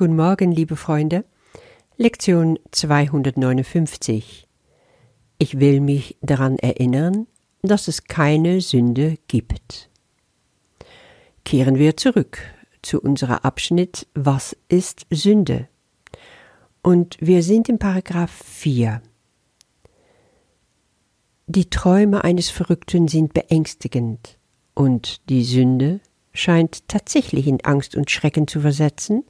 Guten Morgen, liebe Freunde. Lektion 259. Ich will mich daran erinnern, dass es keine Sünde gibt. Kehren wir zurück zu unserer Abschnitt Was ist Sünde? Und wir sind im Paragraph 4. Die Träume eines Verrückten sind beängstigend, und die Sünde scheint tatsächlich in Angst und Schrecken zu versetzen,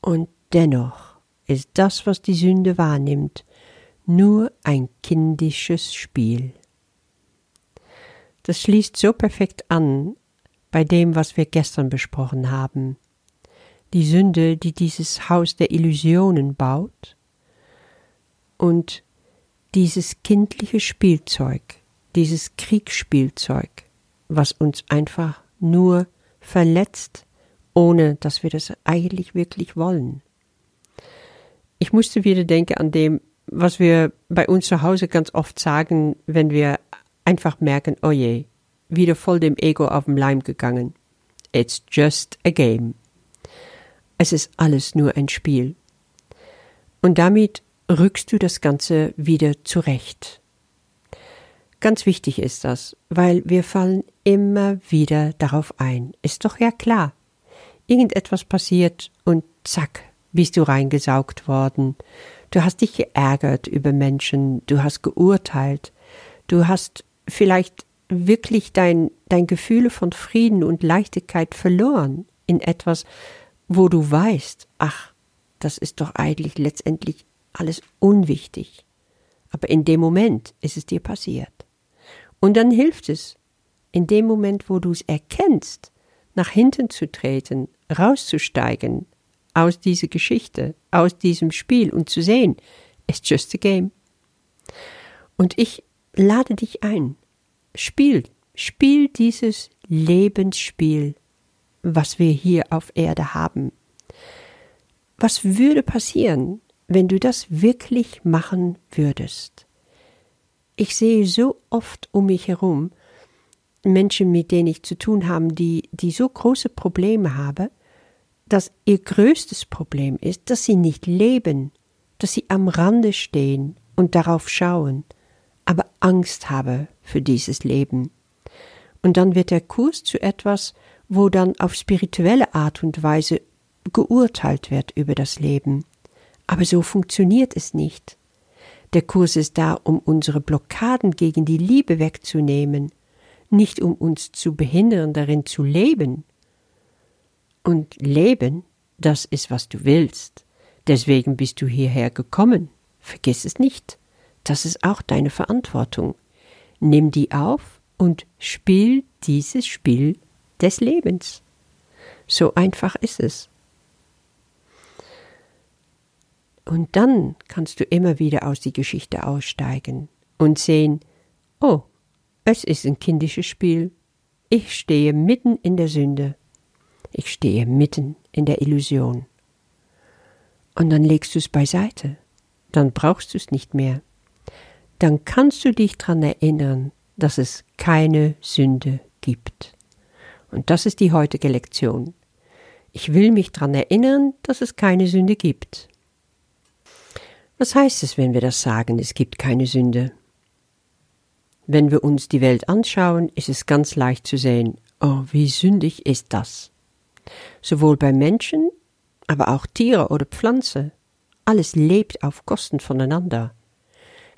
und dennoch ist das, was die Sünde wahrnimmt, nur ein kindisches Spiel. Das schließt so perfekt an bei dem, was wir gestern besprochen haben. Die Sünde, die dieses Haus der Illusionen baut und dieses kindliche Spielzeug, dieses Kriegsspielzeug, was uns einfach nur verletzt, ohne dass wir das eigentlich wirklich wollen. Ich musste wieder denken an dem, was wir bei uns zu Hause ganz oft sagen, wenn wir einfach merken, oh je, wieder voll dem Ego auf den Leim gegangen. It's just a game. Es ist alles nur ein Spiel. Und damit rückst du das Ganze wieder zurecht. Ganz wichtig ist das, weil wir fallen immer wieder darauf ein. Ist doch ja klar. Irgendetwas passiert und zack, bist du reingesaugt worden. Du hast dich geärgert über Menschen, du hast geurteilt, du hast vielleicht wirklich dein, dein Gefühle von Frieden und Leichtigkeit verloren in etwas, wo du weißt, ach, das ist doch eigentlich letztendlich alles unwichtig. Aber in dem Moment ist es dir passiert. Und dann hilft es, in dem Moment, wo du es erkennst, nach hinten zu treten, rauszusteigen aus dieser Geschichte, aus diesem Spiel und zu sehen, it's just a game. Und ich lade dich ein, spiel, spiel dieses Lebensspiel, was wir hier auf Erde haben. Was würde passieren, wenn du das wirklich machen würdest? Ich sehe so oft um mich herum Menschen, mit denen ich zu tun habe, die, die so große Probleme haben, dass ihr größtes Problem ist, dass sie nicht leben, dass sie am Rande stehen und darauf schauen, aber Angst haben für dieses Leben. Und dann wird der Kurs zu etwas, wo dann auf spirituelle Art und Weise geurteilt wird über das Leben. Aber so funktioniert es nicht. Der Kurs ist da, um unsere Blockaden gegen die Liebe wegzunehmen, nicht um uns zu behindern, darin zu leben. Und leben, das ist, was du willst. Deswegen bist du hierher gekommen. Vergiss es nicht. Das ist auch deine Verantwortung. Nimm die auf und spiel dieses Spiel des Lebens. So einfach ist es. Und dann kannst du immer wieder aus die Geschichte aussteigen und sehen, oh, es ist ein kindisches Spiel. Ich stehe mitten in der Sünde. Ich stehe mitten in der Illusion. Und dann legst du es beiseite. Dann brauchst du es nicht mehr. Dann kannst du dich daran erinnern, dass es keine Sünde gibt. Und das ist die heutige Lektion. Ich will mich daran erinnern, dass es keine Sünde gibt. Was heißt es, wenn wir das sagen, es gibt keine Sünde? Wenn wir uns die Welt anschauen, ist es ganz leicht zu sehen, oh, wie sündig ist das. Sowohl bei Menschen, aber auch Tiere oder Pflanze. Alles lebt auf Kosten voneinander.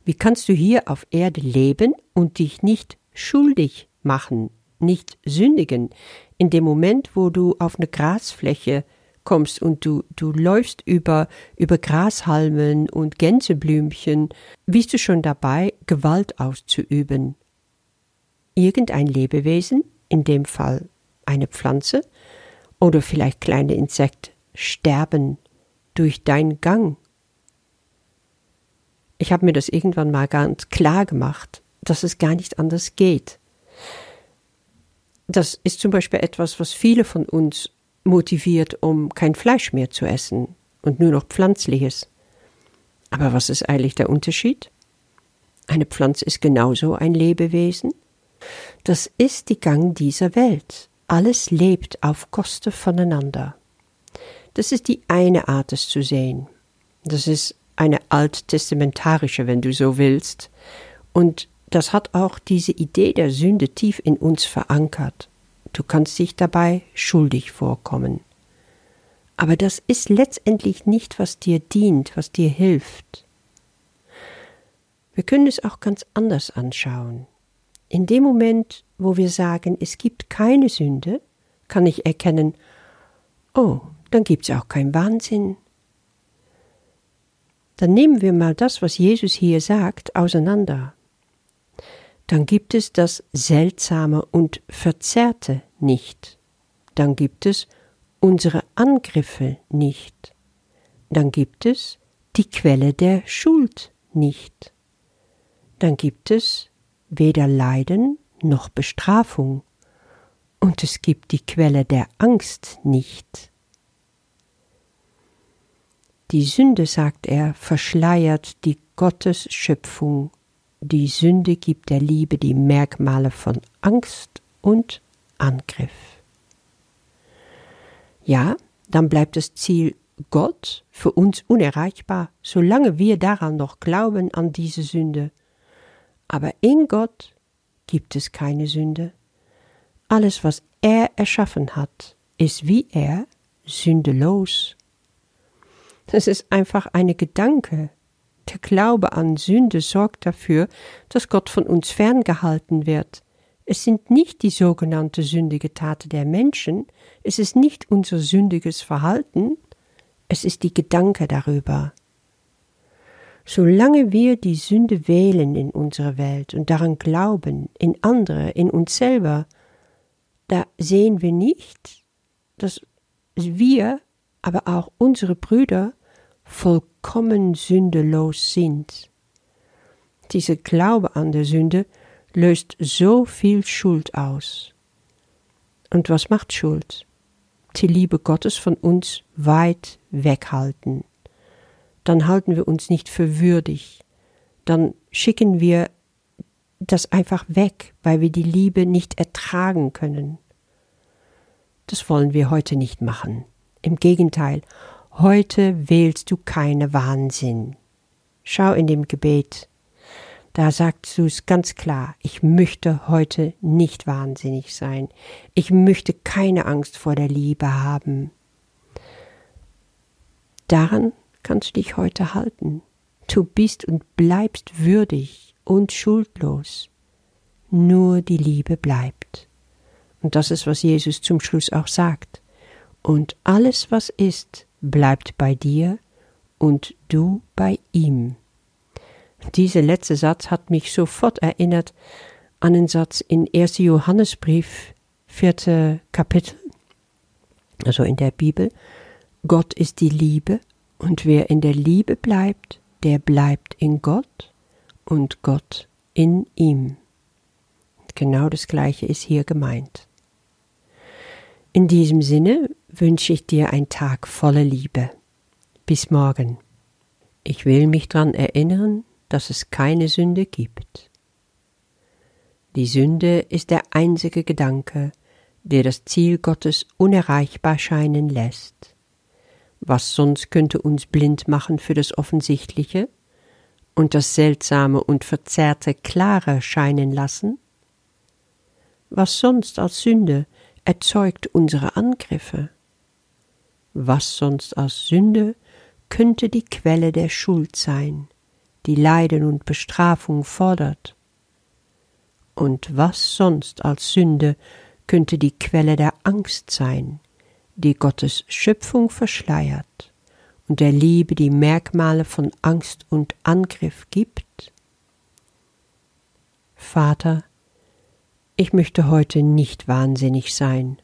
Wie kannst du hier auf Erde leben und dich nicht schuldig machen, nicht sündigen, in dem Moment, wo du auf eine Grasfläche kommst und du, du läufst über, über Grashalmen und Gänseblümchen, bist du schon dabei, Gewalt auszuüben. Irgendein Lebewesen, in dem Fall eine Pflanze oder vielleicht kleine Insekten, sterben durch deinen Gang. Ich habe mir das irgendwann mal ganz klar gemacht, dass es gar nicht anders geht. Das ist zum Beispiel etwas, was viele von uns motiviert, um kein Fleisch mehr zu essen und nur noch pflanzliches. Aber was ist eigentlich der Unterschied? Eine Pflanze ist genauso ein Lebewesen. Das ist die Gang dieser Welt. Alles lebt auf Kosten voneinander. Das ist die eine Art, es zu sehen. Das ist eine alttestamentarische, wenn du so willst. Und das hat auch diese Idee der Sünde tief in uns verankert. Du kannst dich dabei schuldig vorkommen. Aber das ist letztendlich nicht, was dir dient, was dir hilft. Wir können es auch ganz anders anschauen. In dem Moment, wo wir sagen, es gibt keine Sünde, kann ich erkennen, oh, dann gibt es auch keinen Wahnsinn. Dann nehmen wir mal das, was Jesus hier sagt, auseinander. Dann gibt es das Seltsame und Verzerrte nicht. Dann gibt es unsere Angriffe nicht. Dann gibt es die Quelle der Schuld nicht. Dann gibt es weder Leiden noch Bestrafung. Und es gibt die Quelle der Angst nicht. Die Sünde, sagt er, verschleiert die Gottes Schöpfung. Die Sünde gibt der Liebe die Merkmale von Angst und Angriff. Ja, dann bleibt das Ziel Gott für uns unerreichbar, solange wir daran noch glauben an diese Sünde. Aber in Gott gibt es keine Sünde. Alles, was er erschaffen hat, ist wie er sündelos. Es ist einfach eine Gedanke. Der Glaube an Sünde sorgt dafür, dass Gott von uns ferngehalten wird. Es sind nicht die sogenannte sündige Taten der Menschen, es ist nicht unser sündiges Verhalten, es ist die Gedanke darüber. Solange wir die Sünde wählen in unserer Welt und daran glauben, in andere, in uns selber, da sehen wir nicht, dass wir, aber auch unsere Brüder vollkommen sündelos sind. Dieser Glaube an der Sünde löst so viel Schuld aus. Und was macht Schuld? Die Liebe Gottes von uns weit weghalten. Dann halten wir uns nicht für würdig. Dann schicken wir das einfach weg, weil wir die Liebe nicht ertragen können. Das wollen wir heute nicht machen. Im Gegenteil, Heute wählst du keine Wahnsinn. Schau in dem Gebet. Da du es ganz klar, ich möchte heute nicht wahnsinnig sein. Ich möchte keine Angst vor der Liebe haben. Daran kannst du dich heute halten. Du bist und bleibst würdig und schuldlos. Nur die Liebe bleibt. Und das ist, was Jesus zum Schluss auch sagt. Und alles, was ist, bleibt bei dir und du bei ihm. Dieser letzte Satz hat mich sofort erinnert an den Satz in 1. Johannesbrief, vierte Kapitel, also in der Bibel. Gott ist die Liebe und wer in der Liebe bleibt, der bleibt in Gott und Gott in ihm. Genau das Gleiche ist hier gemeint. In diesem Sinne wünsche ich dir einen Tag voller Liebe. Bis morgen. Ich will mich daran erinnern, dass es keine Sünde gibt. Die Sünde ist der einzige Gedanke, der das Ziel Gottes unerreichbar scheinen lässt. Was sonst könnte uns blind machen für das Offensichtliche und das Seltsame und Verzerrte klarer scheinen lassen? Was sonst als Sünde erzeugt unsere Angriffe? Was sonst als Sünde könnte die Quelle der Schuld sein, die Leiden und Bestrafung fordert? Und was sonst als Sünde könnte die Quelle der Angst sein, die Gottes Schöpfung verschleiert und der Liebe die Merkmale von Angst und Angriff gibt? Vater, ich möchte heute nicht wahnsinnig sein,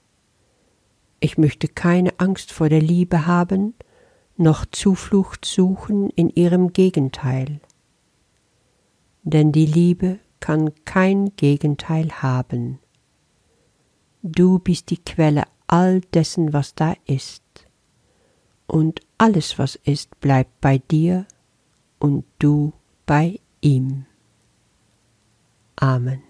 ich möchte keine Angst vor der Liebe haben, noch Zuflucht suchen in ihrem Gegenteil. Denn die Liebe kann kein Gegenteil haben. Du bist die Quelle all dessen, was da ist, und alles, was ist, bleibt bei dir und du bei ihm. Amen.